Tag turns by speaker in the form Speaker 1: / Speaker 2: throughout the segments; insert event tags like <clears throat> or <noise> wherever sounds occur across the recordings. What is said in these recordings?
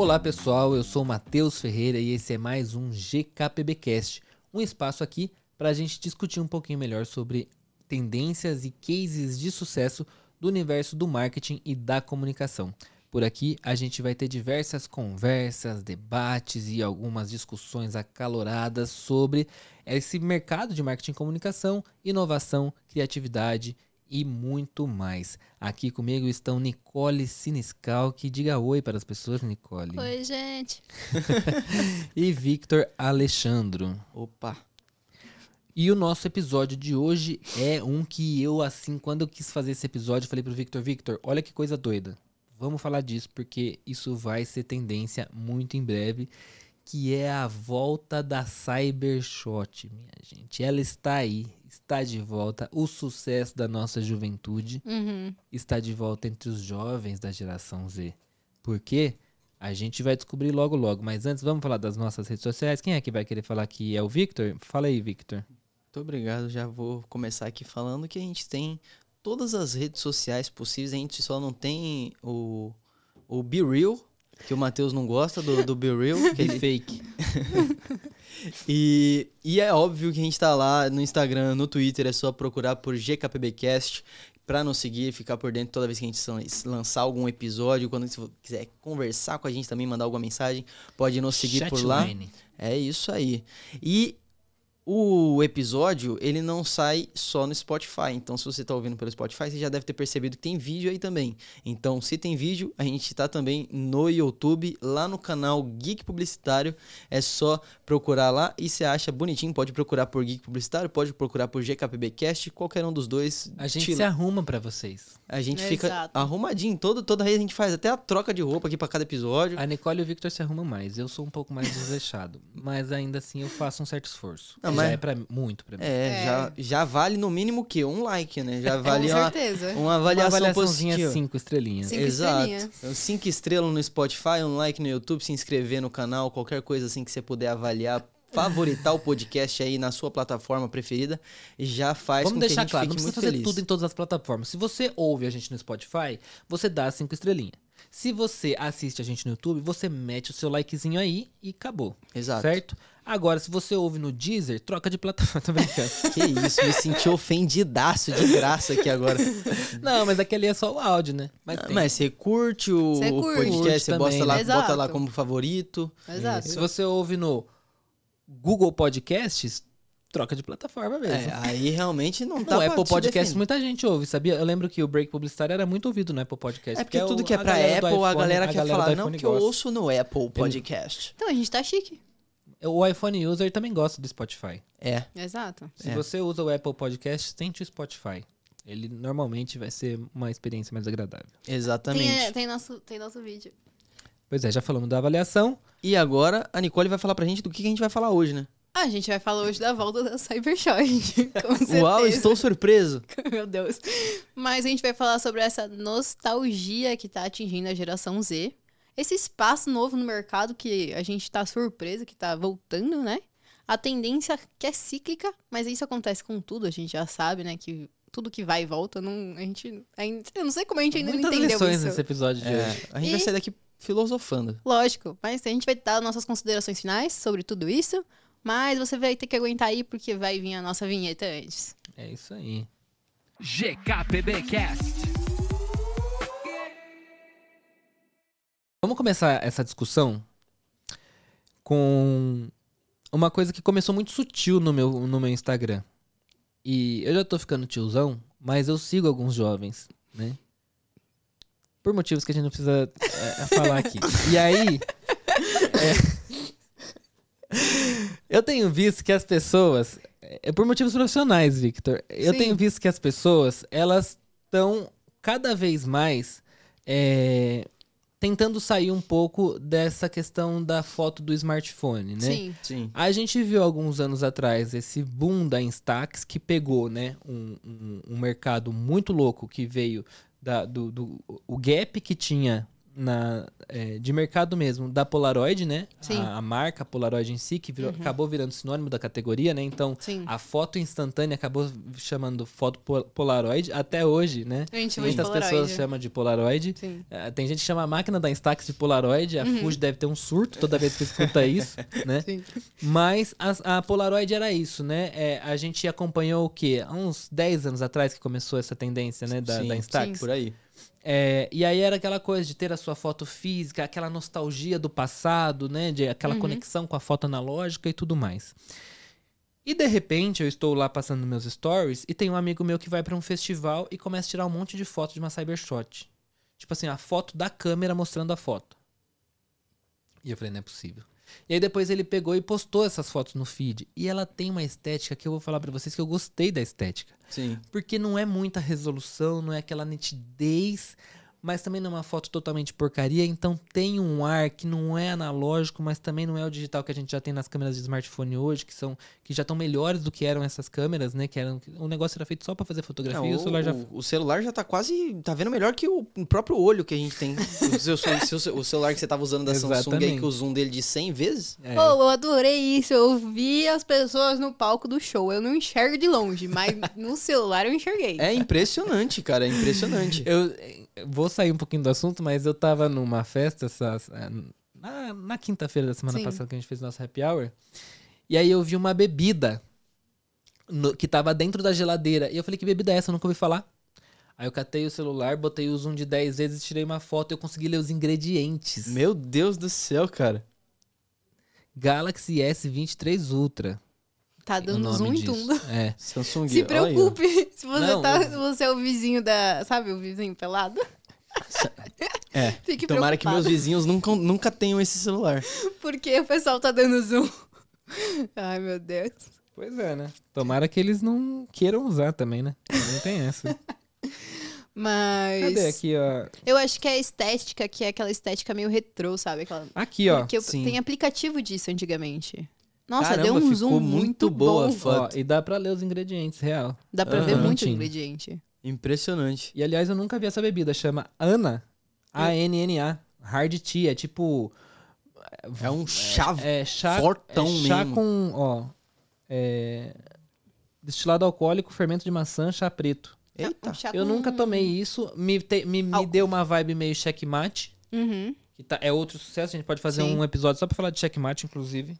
Speaker 1: Olá pessoal, eu sou Matheus Ferreira e esse é mais um GKPBcast, um espaço aqui para a gente discutir um pouquinho melhor sobre tendências e cases de sucesso do universo do marketing e da comunicação. Por aqui a gente vai ter diversas conversas, debates e algumas discussões acaloradas sobre esse mercado de marketing e comunicação, inovação, criatividade e muito mais. Aqui comigo estão Nicole Siniscal, que diga oi para as pessoas, Nicole.
Speaker 2: Oi, gente. <laughs>
Speaker 1: e Victor Alexandro.
Speaker 3: Opa.
Speaker 1: E o nosso episódio de hoje é um que eu, assim, quando eu quis fazer esse episódio, eu falei pro Victor, Victor, olha que coisa doida. Vamos falar disso porque isso vai ser tendência muito em breve, que é a volta da Cybershot, minha gente. Ela está aí, está de volta. O sucesso da nossa juventude
Speaker 2: Uhum.
Speaker 1: está de volta entre os jovens da geração Z. Por quê? A gente vai descobrir logo logo, mas antes vamos falar das nossas redes sociais. Quem é que vai querer falar que é o Victor? Fala aí, Victor.
Speaker 3: Muito obrigado. Já vou começar aqui falando que a gente tem todas as redes sociais possíveis. A gente só não tem o, o Be Real, que o Matheus não gosta do, do Be Real. que ele- <laughs>
Speaker 1: fake. <laughs>
Speaker 3: e, e é óbvio que a gente tá lá no Instagram, no Twitter, é só procurar por GKPBcast pra nos seguir, ficar por dentro toda vez que a gente lançar algum episódio. Quando você quiser conversar com a gente também, mandar alguma mensagem, pode nos seguir por lá.
Speaker 1: Chatline.
Speaker 3: É isso aí. E o episódio, ele não sai só no Spotify. Então, se você tá ouvindo pelo Spotify, você já deve ter percebido que tem vídeo aí também. Então, se tem vídeo, a gente tá também no YouTube, lá no canal Geek Publicitário. É só procurar lá e você acha bonitinho. Pode procurar por Geek Publicitário, pode procurar por GKPBcast, qualquer um dos dois.
Speaker 1: A gente
Speaker 3: te-
Speaker 1: se arruma pra vocês.
Speaker 3: a gente fica
Speaker 2: Exato.
Speaker 3: arrumadinho. Todo, toda vez a gente faz até a troca de roupa aqui pra cada episódio.
Speaker 1: A Nicole e o Victor se arrumam mais. Eu sou um pouco mais desleixado. mas ainda assim eu faço um certo esforço.
Speaker 3: Não,
Speaker 1: Já
Speaker 3: mas-
Speaker 1: é pra, muito pra mim.
Speaker 3: É,
Speaker 2: É.
Speaker 3: Já, já vale no mínimo o quê? Um like, né? Já vale
Speaker 2: Com
Speaker 3: uma,
Speaker 2: certeza.
Speaker 3: uma
Speaker 1: Uma
Speaker 3: avaliação
Speaker 1: avaliaçãozinha
Speaker 3: positiva.
Speaker 1: cinco estrelinhas.
Speaker 2: Cinco
Speaker 3: Exato.
Speaker 2: estrelinhas.
Speaker 3: Então, Cinco estrelas no Spotify, um like no YouTube, se inscrever no canal, qualquer coisa assim que você puder avaliar, favoritar o podcast aí na sua plataforma preferida, já faz
Speaker 1: Vamos
Speaker 3: com que a
Speaker 1: deixar
Speaker 3: gente
Speaker 1: claro, não
Speaker 3: fique
Speaker 1: precisa
Speaker 3: muito
Speaker 1: fazer
Speaker 3: feliz.
Speaker 1: tudo em todas as plataformas. Se você ouve a gente no Spotify, você dá cinco estrelinhas. Se você assiste a gente no YouTube, você mete o seu likezinho aí e acabou.
Speaker 3: Exato.
Speaker 1: Certo? Agora, se você ouve no Deezer, troca de plataforma. <laughs> Tô brincando.
Speaker 3: Que isso, me senti ofendidaço de graça aqui agora. <laughs>
Speaker 1: não, mas aquele é só o áudio, né? Mas, tem.
Speaker 3: Mas você curte o,
Speaker 2: Você
Speaker 3: o
Speaker 2: curte.
Speaker 3: podcast, você
Speaker 1: Curte
Speaker 3: bota
Speaker 1: também,
Speaker 3: lá,
Speaker 2: né?
Speaker 3: bota lá como favorito.
Speaker 2: Exato.
Speaker 1: Se você ouve no Google Podcasts, troca de plataforma mesmo.
Speaker 3: É, aí realmente não <laughs> dá pra
Speaker 1: Apple
Speaker 3: defender.
Speaker 1: muita gente ouve, sabia? Eu lembro que o Break Publicitário era muito ouvido no Apple Podcast.
Speaker 3: É porque
Speaker 1: o-
Speaker 3: tudo que é
Speaker 1: a
Speaker 3: pra
Speaker 1: galera
Speaker 3: Apple, a
Speaker 1: iPhone-
Speaker 3: galera
Speaker 1: a
Speaker 3: quer
Speaker 1: galera do
Speaker 3: falar, não, porque eu ouço no Apple Podcast.
Speaker 2: Então, a gente tá chique.
Speaker 1: O iPhone user também gosta do Spotify.
Speaker 3: É.
Speaker 2: Exato.
Speaker 1: Se
Speaker 3: É.
Speaker 1: você usa o Apple Podcast, tente o Spotify. Ele normalmente vai ser uma experiência mais agradável.
Speaker 3: Exatamente.
Speaker 2: Tem, é, tem, nosso, tem nosso vídeo.
Speaker 1: Pois é, já falamos da avaliação.
Speaker 3: E agora a Nicole vai falar pra gente do que a gente vai falar hoje, né?
Speaker 2: Ah, a gente vai falar hoje da volta da Cybershot. <laughs>
Speaker 3: Uau, estou surpreso. <laughs>
Speaker 2: Meu Deus. Mas a gente vai falar sobre essa nostalgia que tá atingindo a geração Z. Esse espaço novo no mercado que a gente tá surpreso que tá voltando, né? A tendência que é cíclica, mas isso acontece com tudo, a gente já sabe, né? Que tudo que vai e volta, não, a gente. ainda- eu não sei como a gente ainda
Speaker 1: Muitas
Speaker 2: não entendeu
Speaker 1: lições
Speaker 2: isso.
Speaker 1: nesse episódio de hoje.
Speaker 3: É, a gente vai
Speaker 2: E-
Speaker 3: sair daqui filosofando.
Speaker 2: Lógico, mas a gente vai dar nossas considerações finais sobre tudo isso. Mas você vai ter que aguentar aí porque vai vir a nossa vinheta antes.
Speaker 1: É isso aí.
Speaker 4: GKPBcast.
Speaker 1: Vamos começar essa discussão com uma coisa que começou muito sutil no meu, no meu Instagram. E eu já tô ficando tiozão, mas eu sigo alguns jovens, né? Por motivos que a gente não precisa é, falar aqui. E aí. é, eu tenho visto que as pessoas. É por motivos profissionais, Victor. Eu
Speaker 2: Sim.
Speaker 1: tenho visto que as pessoas, elas estão cada vez mais. é, tentando sair um pouco dessa questão da foto do smartphone, né?
Speaker 2: Sim.
Speaker 3: Sim.
Speaker 1: A gente viu alguns anos atrás esse boom da Instax que pegou, né, um, um, um mercado muito louco que veio da, do, do o gap que tinha na, é, de mercado mesmo da Polaroid, né?
Speaker 2: Sim.
Speaker 1: A, a marca Polaroid em si, que virou- acabou virando sinônimo da categoria, né? Então,
Speaker 2: Sim.
Speaker 1: a foto instantânea acabou chamando foto po- Polaroid até hoje, né?
Speaker 2: A gente
Speaker 1: Muitas
Speaker 2: Polaroid.
Speaker 1: pessoas chamam de Polaroid.
Speaker 2: Sim.
Speaker 1: É, tem gente que chama a máquina da Instax de Polaroid. A
Speaker 2: Uhum.
Speaker 1: Fuji deve ter um surto toda vez que escuta isso, né? <laughs>
Speaker 2: Sim.
Speaker 1: Mas a, a Polaroid era isso, né? É, a gente acompanhou o quê? Há uns 10 anos atrás que começou essa tendência, né? Da,
Speaker 3: Sim,
Speaker 1: da Instax.
Speaker 3: Por aí.
Speaker 1: É, e aí era aquela coisa de ter a sua foto física, aquela nostalgia do passado, né? De aquela
Speaker 2: Uhum.
Speaker 1: conexão com a foto analógica e tudo mais. E de repente eu estou lá passando meus stories e tem um amigo meu que vai pra um festival e começa a tirar um monte de fotos de uma Cybershot. Tipo assim, a foto da câmera mostrando a foto. E eu falei, não é possível. E aí depois ele pegou e postou essas fotos no feed. E ela tem uma estética que eu vou falar pra vocês que eu gostei da estética.
Speaker 3: Sim.
Speaker 1: Porque não é muita resolução, não é aquela nitidez, mas também não é uma foto totalmente porcaria, então tem um ar que não é analógico, mas também não é o digital que a gente já tem nas câmeras de smartphone hoje, que são que já estão melhores do que eram essas câmeras, né? Que eram o negócio era feito só para fazer fotografia,
Speaker 3: É,
Speaker 1: e o celular já
Speaker 3: o, celular já tá quase. tá vendo melhor que o próprio olho que a gente tem. <laughs> o, seu- seu- seu- o celular que você tava usando da Samsung aí,
Speaker 1: Exatamente.
Speaker 3: que o zoom dele de 100 vezes.
Speaker 1: é,
Speaker 2: Pô, eu adorei isso. Eu vi as pessoas no palco do show. Eu não enxergo de longe, mas no <laughs> celular eu enxerguei.
Speaker 3: É impressionante, cara. É impressionante.
Speaker 1: Eu eh, vou sair um pouquinho do assunto, mas eu tava numa festa essa, eh, na, na quinta-feira da semana
Speaker 2: Sim.
Speaker 1: passada que a gente fez nosso happy hour. E aí eu vi uma bebida no- que tava dentro da geladeira. E eu falei, que bebida é essa? Eu nunca ouvi falar. Aí eu catei o celular, botei o zoom de 10 vezes, tirei uma foto e eu consegui ler os ingredientes.
Speaker 3: Meu Deus do céu, cara.
Speaker 1: Galaxy S23 Ultra.
Speaker 2: Tá dando zoom em
Speaker 1: disso.
Speaker 2: tudo.
Speaker 1: É.
Speaker 3: Samsung.
Speaker 2: Se
Speaker 3: olha
Speaker 2: preocupe. <laughs> Se você,
Speaker 1: Não,
Speaker 2: tá,
Speaker 1: eu-
Speaker 2: se você é o vizinho da. Sabe o vizinho pelado?
Speaker 3: É.
Speaker 2: Fique
Speaker 3: Tomara que meus
Speaker 2: preocupado.
Speaker 3: vizinhos nunca, nunca tenham esse celular.
Speaker 2: Porque o pessoal tá dando zoom. Ai, meu Deus.
Speaker 1: Pois é, né? Tomara que eles não queiram usar também, né? Não tem essa. <laughs>
Speaker 2: Mas.
Speaker 1: Cadê aqui, ó?
Speaker 2: Eu acho que é a estética, que é aquela estética meio retrô, sabe? Aquela...
Speaker 1: Aqui, ó.
Speaker 2: Porque eu- tem aplicativo disso antigamente. Nossa,
Speaker 3: Caramba,
Speaker 2: deu um
Speaker 3: ficou
Speaker 2: zoom
Speaker 3: muito
Speaker 2: muito
Speaker 3: boa a
Speaker 2: bom.
Speaker 3: foto.
Speaker 1: Ó, e dá pra ler os ingredientes, real.
Speaker 2: Dá pra ver muito
Speaker 1: Tinha.
Speaker 2: ingrediente.
Speaker 3: Impressionante.
Speaker 1: E aliás, eu nunca vi essa bebida. Chama Ana. A-N-N-A. Hard tea. É tipo.
Speaker 3: É um chá
Speaker 1: É chá.
Speaker 3: fortão
Speaker 1: é chá
Speaker 3: mesmo.
Speaker 1: com. Ó. É. Destilado alcoólico, fermento de maçã, chá preto.
Speaker 3: Eita.
Speaker 2: Um chá
Speaker 1: Eu
Speaker 2: com-
Speaker 1: nunca tomei isso. Me, te- me, me deu uma vibe meio checkmate.
Speaker 2: Uhum.
Speaker 1: Que tá, é outro sucesso. A gente pode fazer
Speaker 2: Sim.
Speaker 1: um episódio só pra falar de checkmate, inclusive.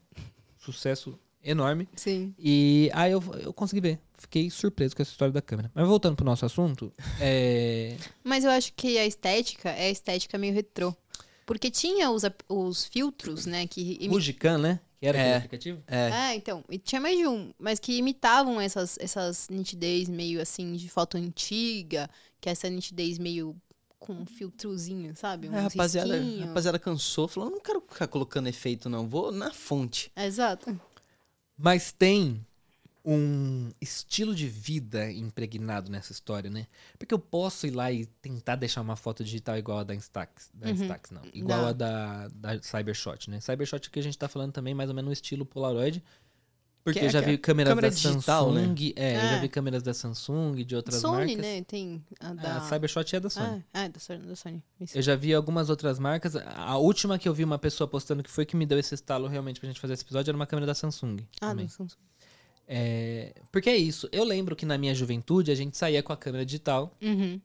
Speaker 1: Sucesso enorme.
Speaker 2: Sim.
Speaker 1: E aí eu, eu consegui ver. Fiquei surpreso com essa história da câmera. Mas voltando pro nosso assunto, <laughs> é.
Speaker 2: Mas eu acho que a estética é a estética meio retrô. Porque tinha os, os filtros, né, que... imi-
Speaker 1: né? Que era aquele
Speaker 3: É.
Speaker 1: aplicativo.
Speaker 3: É.
Speaker 2: É, então. E tinha mais de um, mas que imitavam essas, essas nitidez meio assim de foto antiga, que é essa nitidez meio com um filtrozinho, sabe?
Speaker 3: É,
Speaker 2: Um
Speaker 3: rapaziada,
Speaker 2: risquinho.
Speaker 3: rapaziada cansou, falou, não quero ficar colocando efeito não, vou na fonte.
Speaker 2: Exato.
Speaker 1: Mas tem um estilo de vida impregnado nessa história, né? Porque eu posso ir lá e tentar deixar uma foto digital igual a da Instax. Da
Speaker 2: Uhum.
Speaker 1: Instax, não. Igual
Speaker 2: Não.
Speaker 1: a da, da Cybershot, né? Cybershot que a gente tá falando também mais ou menos no estilo Polaroid. Porque
Speaker 3: Que é
Speaker 1: eu já vi câmeras
Speaker 3: câmera
Speaker 1: da
Speaker 3: digital, né?
Speaker 1: Samsung. É, eu já
Speaker 2: É.
Speaker 1: vi câmeras da Samsung, de outras
Speaker 2: Sony,
Speaker 1: marcas.
Speaker 2: né? Tem a
Speaker 1: Ah,
Speaker 2: da...
Speaker 1: A Cybershot é da Sony.
Speaker 2: Ah, é, da Sony. Da Sony. Isso.
Speaker 1: Eu já vi algumas outras marcas. A última que eu vi uma pessoa postando que foi que me deu esse estalo realmente pra gente fazer esse episódio era uma câmera da Samsung.
Speaker 2: Ah,
Speaker 1: também.
Speaker 2: da Samsung.
Speaker 1: É, porque é isso. Eu lembro que na minha juventude a gente saía com a câmera digital
Speaker 2: Uhum.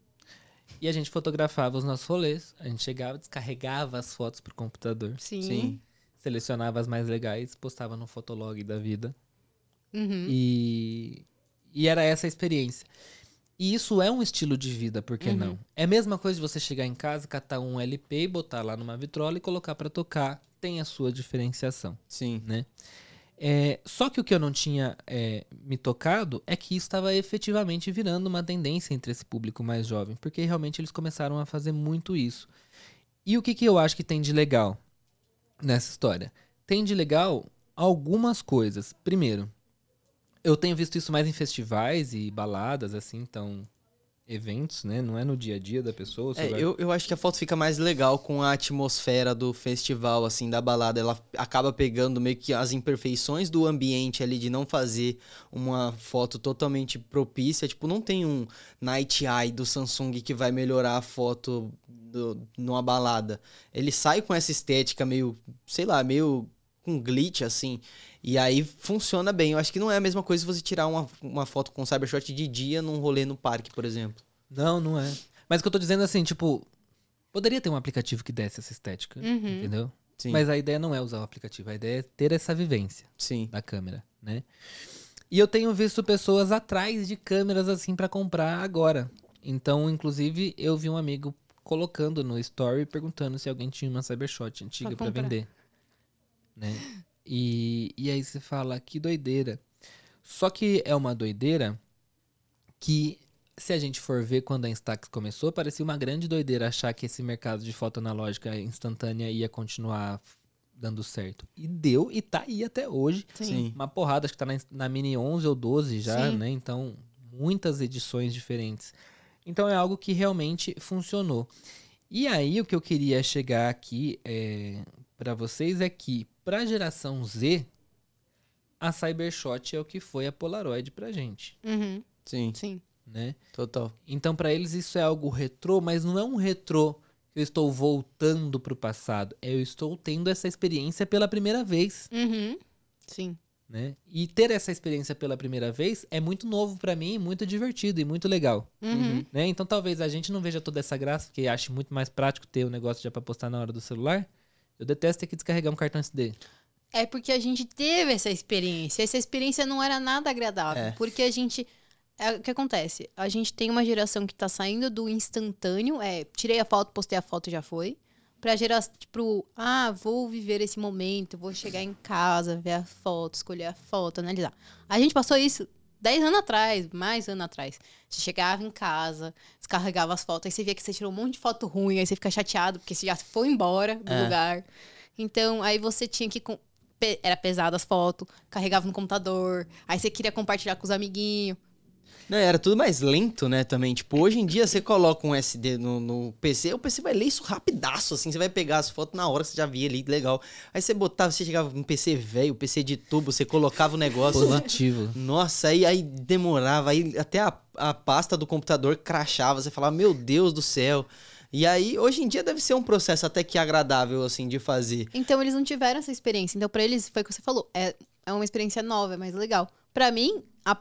Speaker 1: e a gente fotografava os nossos rolês. A gente chegava, descarregava as fotos pro computador,
Speaker 2: Sim.
Speaker 3: Sim.
Speaker 1: Selecionava as mais legais, postava no Fotolog da vida.
Speaker 2: Uhum.
Speaker 1: E, e era essa a experiência. E isso é um estilo de vida, por que
Speaker 2: Uhum.
Speaker 1: não? É a mesma coisa de você chegar em casa, catar um LP, botar lá numa vitrola e colocar pra tocar. Tem a sua diferenciação.
Speaker 3: Sim.
Speaker 1: né? É, só que o que eu não tinha é, me tocado é que isso estava efetivamente virando uma tendência entre esse público mais jovem, porque realmente eles começaram a fazer muito isso. E o que, que eu acho que tem de legal nessa história? Tem de legal algumas coisas. Primeiro, eu tenho visto isso mais em festivais e baladas, assim, então eventos, né? Não é no dia a dia da pessoa.
Speaker 3: É,
Speaker 1: vai...
Speaker 3: eu, eu acho que a foto fica mais legal com a atmosfera do festival, assim, da balada. Ela acaba pegando meio que as imperfeições do ambiente ali, de não fazer uma foto totalmente propícia. Tipo, não tem um Night Eye do Samsung que vai melhorar a foto do, numa balada. Ele sai com essa estética meio, sei lá, meio com glitch, assim. E aí funciona bem. Eu acho que não é a mesma coisa se você tirar uma, uma foto com Cybershot de dia num rolê no parque, por exemplo.
Speaker 1: Não, não é. Mas o que eu tô dizendo assim, tipo, poderia ter um aplicativo que desse essa estética,
Speaker 2: Uhum.
Speaker 1: entendeu?
Speaker 3: Sim.
Speaker 1: Mas a ideia não é usar o aplicativo, a ideia é ter essa vivência
Speaker 3: Sim.
Speaker 1: da câmera, né? E eu tenho visto pessoas atrás de câmeras assim pra comprar agora. Então, inclusive, eu vi um amigo colocando no story perguntando se alguém tinha uma Cybershot antiga
Speaker 2: comprar.
Speaker 1: vender. Né? E, e aí você fala, que doideira. Só que é uma doideira que, se a gente for ver quando a Instax começou, parecia uma grande doideira achar que esse mercado de foto analógica instantânea ia continuar dando certo. E deu, e tá aí até hoje.
Speaker 2: Sim.
Speaker 1: Uma porrada, acho que tá na, na Mini 11 ou 12 já,
Speaker 2: Sim.
Speaker 1: né? Então, muitas edições diferentes. então é algo que realmente funcionou. E aí o que eu queria chegar aqui é, para vocês é que para a geração Z a Cybershot é o que foi a Polaroid pra gente,
Speaker 2: Uhum.
Speaker 3: Sim,
Speaker 2: Sim.
Speaker 1: né?
Speaker 3: total.
Speaker 1: Então para eles isso é algo retrô, mas não é um retrô que eu estou voltando pro passado, é eu estou tendo essa experiência pela primeira vez.
Speaker 2: Uhum. Sim.
Speaker 1: né? E ter essa experiência pela primeira vez é muito novo pra mim, muito divertido e muito legal,
Speaker 2: Uhum.
Speaker 1: né? Então talvez a gente não veja toda essa graça, porque ache muito mais prático ter o negócio já pra postar na hora do celular. Eu detesto ter que descarregar um cartão SD.
Speaker 2: É porque a gente teve essa experiência. Essa experiência não era nada agradável.
Speaker 3: É.
Speaker 2: Porque a gente. É, o que acontece? A gente tem uma geração que tá saindo do instantâneo. É, tirei a foto, postei a foto já foi. Pra geração, tipo, ah, vou viver esse momento, vou chegar em casa, ver a foto, escolher a foto, analisar. A gente passou isso 10 anos atrás, mais anos atrás. Você chegava em casa, descarregava as fotos, aí você via que você tirou um monte de foto ruim, aí você fica chateado, porque você já foi embora do
Speaker 3: É.
Speaker 2: lugar. Então, aí você tinha que. Era pesado as fotos, carregava no computador, aí você queria compartilhar com os amiguinhos.
Speaker 3: Não, era tudo mais lento, né, também. Tipo, hoje em dia você coloca um SD no, no PC, o PC vai ler isso rapidaço, assim. Você vai pegar as fotos na hora que você já via ali, legal. Aí você botava, você chegava num PC velho, PC de tubo, você colocava o negócio lá.
Speaker 1: Positivo.
Speaker 3: Nossa, aí, aí demorava, aí até a, a pasta do computador crachava, você falava, meu Deus do céu. E aí, hoje em dia deve ser um processo até que agradável, assim, de fazer.
Speaker 2: Então, eles não tiveram essa experiência. Então, pra eles, foi o que você falou, é, é uma experiência nova, é mais legal. Pra mim, a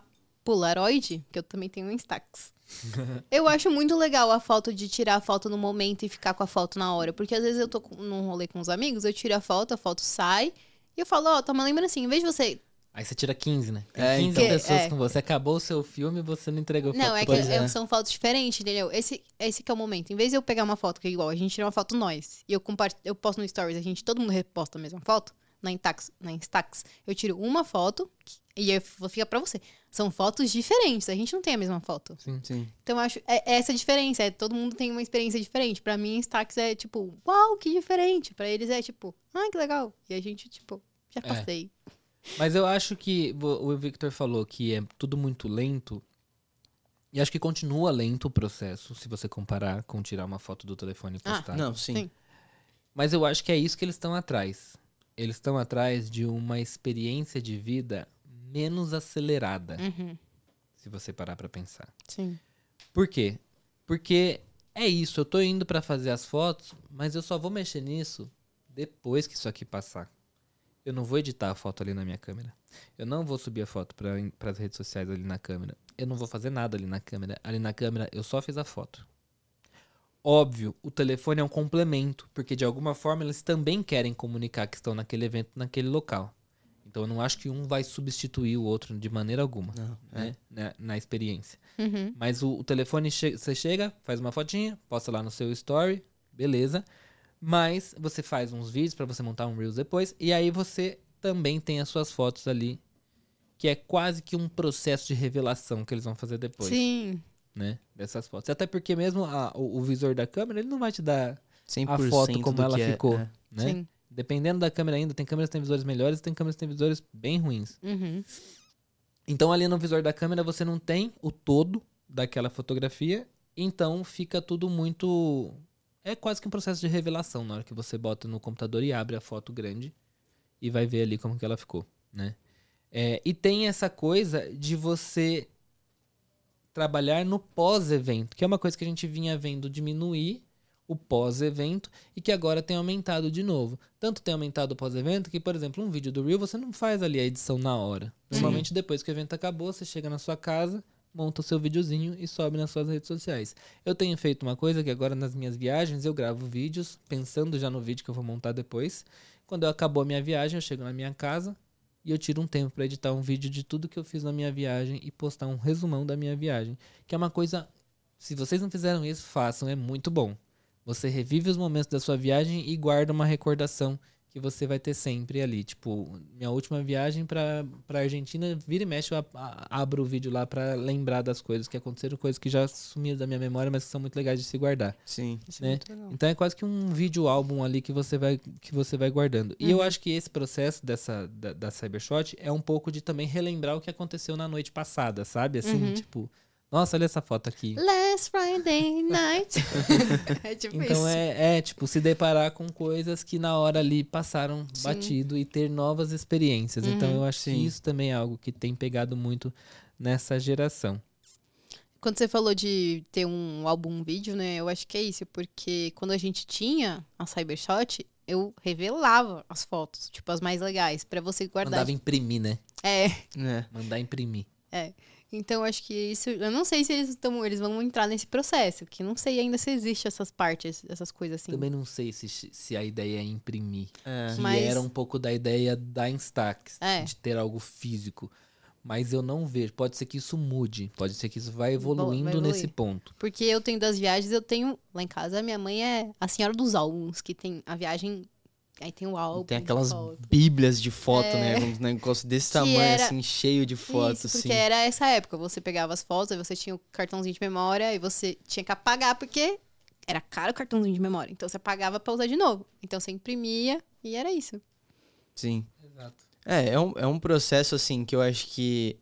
Speaker 2: Polaroid, que eu também tenho um Instax, <laughs> eu acho muito legal a foto de tirar a foto no momento e ficar com a foto na hora. Porque às vezes eu tô com- num rolê com os amigos, eu tiro a foto, a foto sai, e eu falo, ó, toma lembrancinha. Em vez de você
Speaker 1: Aí você tira 15, né? Tem
Speaker 3: É,
Speaker 1: 15
Speaker 2: então.
Speaker 1: pessoas
Speaker 2: É.
Speaker 1: com você, acabou o seu filme e você não entregou
Speaker 2: Não,
Speaker 1: foto
Speaker 2: é que
Speaker 1: eles.
Speaker 3: é.
Speaker 2: são fotos diferentes, entendeu? Esse, esse que é o momento. Em vez de eu pegar uma foto que é igual, a gente tira uma foto nós, e eu compartilho, eu posto no Stories, a gente, todo mundo reposta a mesma foto, na Instax, na Instax eu tiro uma foto e aí fica pra você. São fotos diferentes, a gente não tem a mesma foto.
Speaker 3: Sim.
Speaker 2: Então eu acho, é, é essa a diferença, é, todo mundo tem uma experiência diferente. Pra mim, Instax é tipo, uau, que diferente. Pra eles é tipo, ah, que legal. E a gente, tipo, já
Speaker 1: É.
Speaker 2: passei.
Speaker 1: Mas eu acho que o Victor falou que é tudo muito lento. E acho que continua lento o processo, se você comparar com tirar uma foto do telefone e
Speaker 2: Ah,
Speaker 1: postar.
Speaker 3: Não, sim.
Speaker 2: Sim.
Speaker 1: Mas eu acho que é isso que eles estão atrás. Eles estão atrás de uma experiência de vida menos acelerada,
Speaker 2: Uhum,
Speaker 1: se você parar pra pensar.
Speaker 2: sim.
Speaker 1: Por quê? Porque é isso, eu tô indo pra fazer as fotos, mas eu só vou mexer nisso depois que isso aqui passar. Eu não vou editar a foto ali na minha câmera. Eu não vou subir a foto para as redes sociais ali na câmera. Eu não vou fazer nada ali na câmera. Ali na câmera eu só fiz a foto. Óbvio, o telefone é um complemento, porque de alguma forma eles também querem comunicar que estão naquele evento, naquele local. Então eu não acho que um vai substituir o outro de maneira alguma,
Speaker 3: Não, é.
Speaker 1: né? Na, na experiência.
Speaker 2: Uhum.
Speaker 1: Mas o, o telefone, che- você chega, faz uma fotinha, posta lá no seu story, beleza. Mas você faz uns vídeos pra você montar um Reels depois. E aí você também tem as suas fotos ali. Que é quase que um processo de revelação que eles vão fazer depois,
Speaker 2: Sim.
Speaker 1: né? Dessas fotos. Até porque mesmo a- o, o visor da câmera, ele não vai te dar,
Speaker 3: 100%
Speaker 1: foto como ela
Speaker 3: é-
Speaker 1: ficou.
Speaker 3: é.
Speaker 1: né?
Speaker 2: Sim.
Speaker 1: Dependendo da câmera ainda, tem câmeras que têm visores melhores e tem câmeras que têm visores bem ruins.
Speaker 2: Uhum.
Speaker 1: Então ali no visor da câmera você não tem o todo daquela fotografia Então fica tudo muito. É quase que um processo de revelação na hora que você bota no computador e abre a foto grande e vai ver ali como que ela ficou, né? É, e tem essa coisa de você trabalhar no pós-evento, que é uma coisa que a gente vinha vendo diminuir o pós-evento e que agora tem aumentado de novo. Tanto tem aumentado o pós-evento que, por exemplo, um vídeo do Reel você não faz ali a edição na hora. Normalmente
Speaker 2: Sim.
Speaker 1: depois que o evento acabou, você chega na sua casa, monta o seu videozinho e sobe nas suas redes sociais. Eu tenho feito uma coisa que agora nas minhas viagens eu gravo vídeos pensando já no vídeo que eu vou montar depois. Quando acabou a minha viagem, eu chego na minha casa e eu tiro um tempo para editar um vídeo de tudo que eu fiz na minha viagem e postar um resumão da minha viagem, que é uma coisa se vocês não fizeram isso, façam, é muito bom. Você revive os momentos da sua viagem e guarda uma recordação que você vai ter sempre ali. Tipo, minha última viagem pra, pra Argentina, vira e mexe, eu a- a- abro o vídeo lá pra lembrar das coisas que aconteceram, coisas que já sumiram da minha memória, mas que são muito legais de se guardar.
Speaker 3: Sim.
Speaker 2: É
Speaker 1: né?
Speaker 2: legal.
Speaker 1: Então é quase que um vídeo álbum ali que você vai, que você vai guardando. E eu
Speaker 2: Uhum.
Speaker 1: acho que esse processo dessa, da, da Cybershot é um pouco de também relembrar o que aconteceu na noite passada, sabe? Assim,
Speaker 2: Uhum.
Speaker 1: tipo, nossa, olha essa foto aqui.
Speaker 2: Last Friday night. <laughs> é tipo
Speaker 1: Então
Speaker 2: isso.
Speaker 1: é, é, tipo, se deparar com coisas que na hora ali passaram
Speaker 2: Sim.
Speaker 1: batido e ter novas experiências. Então
Speaker 2: Uhum.
Speaker 1: eu acho
Speaker 3: Sim.
Speaker 1: que isso também é algo que tem pegado muito nessa geração.
Speaker 2: Quando você falou de ter um álbum vídeo, né? Eu acho que é isso, porque quando a gente tinha a Cybershot, eu revelava as fotos, tipo, as mais legais, pra você guardar.
Speaker 1: Mandava imprimir, né?
Speaker 2: É,
Speaker 3: É.
Speaker 1: Mandar imprimir.
Speaker 2: Então acho que isso. Eu não sei se eles, estão, eles vão entrar nesse processo, que eu não sei ainda se existe essas partes, essas coisas assim.
Speaker 1: Também não sei se, se a ideia é imprimir.
Speaker 3: É.
Speaker 1: Que
Speaker 2: Mas-
Speaker 1: era um pouco da ideia da Instax,
Speaker 2: É.
Speaker 1: de ter algo físico. Mas eu não vejo. Pode ser que isso mude. Pode ser que isso vai evoluindo
Speaker 2: evoluir.
Speaker 1: nesse ponto.
Speaker 2: Porque eu tenho das viagens, eu tenho. Lá em casa, a minha mãe é a senhora dos álbuns, que tem a viagem. Aí tem o álbum.
Speaker 3: Tem
Speaker 2: de
Speaker 3: aquelas
Speaker 2: foto.
Speaker 3: bíblias de foto,
Speaker 2: É.
Speaker 3: né? Um negócio desse
Speaker 2: Que
Speaker 3: tamanho,
Speaker 2: era-
Speaker 3: assim, cheio de fotos,
Speaker 2: Isso,
Speaker 3: assim.
Speaker 2: porque era essa época. Você pegava as fotos, aí você tinha o cartãozinho de memória, e você tinha que apagar, porque era caro o cartãozinho de memória. Então você apagava pra usar de novo. Então você imprimia e era isso.
Speaker 3: Sim.
Speaker 1: Exato.
Speaker 3: É, é um, é um processo, assim, que eu acho que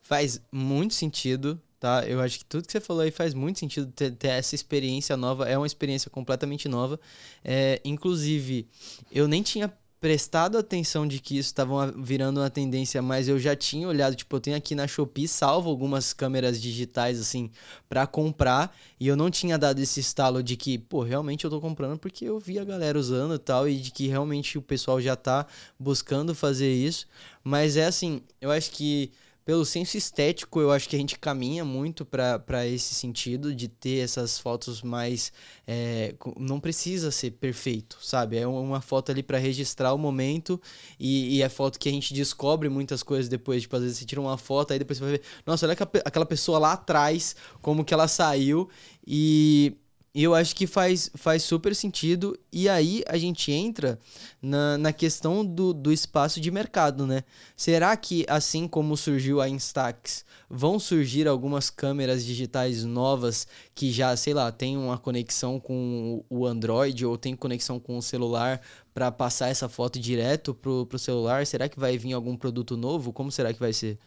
Speaker 3: faz muito sentido, tá? Eu acho que tudo que você falou aí faz muito sentido ter, ter essa experiência nova. É uma experiência completamente nova. É, inclusive, eu nem tinha prestado atenção de que isso estava virando uma tendência, mas eu já tinha olhado, tipo, eu tenho aqui na Shopee salvo algumas câmeras digitais, assim, pra comprar, e eu não tinha dado esse estalo de que, pô, realmente eu tô comprando porque eu vi a galera usando e tal, e de que realmente o pessoal já tá buscando fazer isso, mas é assim, eu acho que pelo senso estético, eu acho que a gente caminha muito para esse sentido de ter essas fotos mais. é, não precisa ser perfeito, sabe? É uma foto ali para registrar o momento e, e é foto que a gente descobre muitas coisas depois. Tipo, às vezes você tira uma foto, aí depois você vai ver, nossa, olha aquela pessoa lá atrás, como que ela saiu. E. e eu acho que faz, faz super sentido. E aí a gente entra na, na questão do, do espaço de mercado, né? Será que, assim como surgiu a Instax, vão surgir algumas câmeras digitais novas que já, sei lá, tem uma conexão com o Android ou tem conexão com o celular para passar essa foto direto pro, pro celular? Será que vai vir algum produto novo? Como será que vai ser?